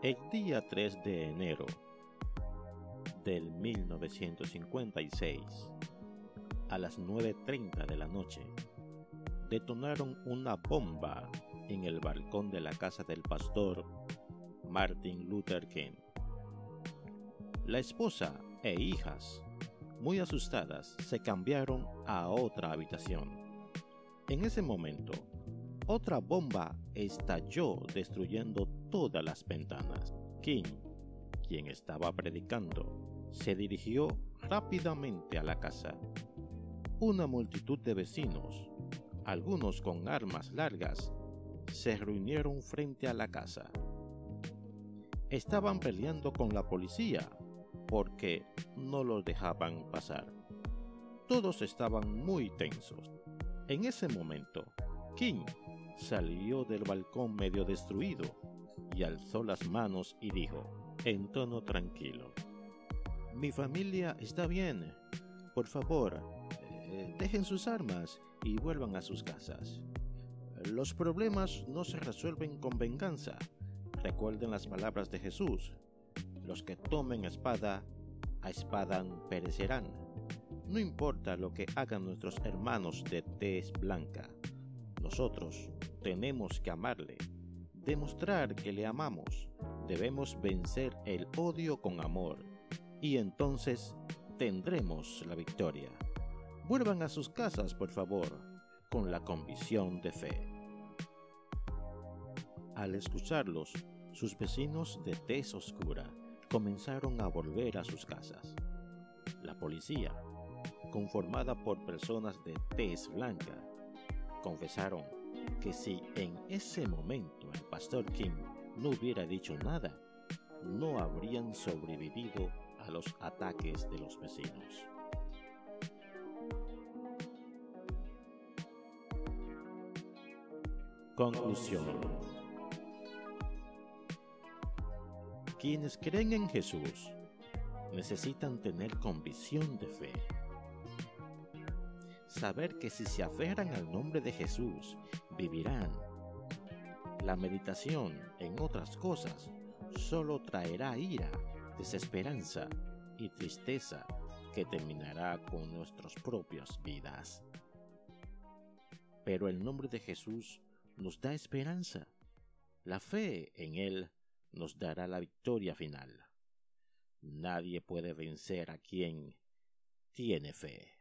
El día 3 de enero del 1956, a las 9.30 de la noche, detonaron una bomba en el balcón de la casa del pastor Martin Luther King. La esposa e hijas, muy asustadas, se cambiaron a otra habitación. En ese momento, otra bomba estalló destruyendo todas las ventanas. King, quien estaba predicando, se dirigió rápidamente a la casa. Una multitud de vecinos, algunos con armas largas, se reunieron frente a la casa. Estaban peleando con la policía porque no los dejaban pasar. Todos estaban muy tensos. En ese momento, King salió del balcón medio destruido y alzó las manos y dijo, en tono tranquilo, Mi familia está bien. Por favor, eh, dejen sus armas y vuelvan a sus casas. Los problemas no se resuelven con venganza. Recuerden las palabras de Jesús. Los que tomen espada, a espada perecerán. No importa lo que hagan nuestros hermanos de tez blanca. Nosotros tenemos que amarle, demostrar que le amamos. Debemos vencer el odio con amor y entonces tendremos la victoria. Vuelvan a sus casas, por favor, con la convicción de fe. Al escucharlos, sus vecinos de tez oscura comenzaron a volver a sus casas. La policía, conformada por personas de tez blanca, confesaron que si en ese momento el pastor Kim no hubiera dicho nada, no habrían sobrevivido a los ataques de los vecinos. Conclusión. Quienes creen en Jesús necesitan tener convicción de fe saber que si se aferran al nombre de Jesús, vivirán. La meditación en otras cosas solo traerá ira, desesperanza y tristeza que terminará con nuestras propias vidas. Pero el nombre de Jesús nos da esperanza. La fe en Él nos dará la victoria final. Nadie puede vencer a quien tiene fe.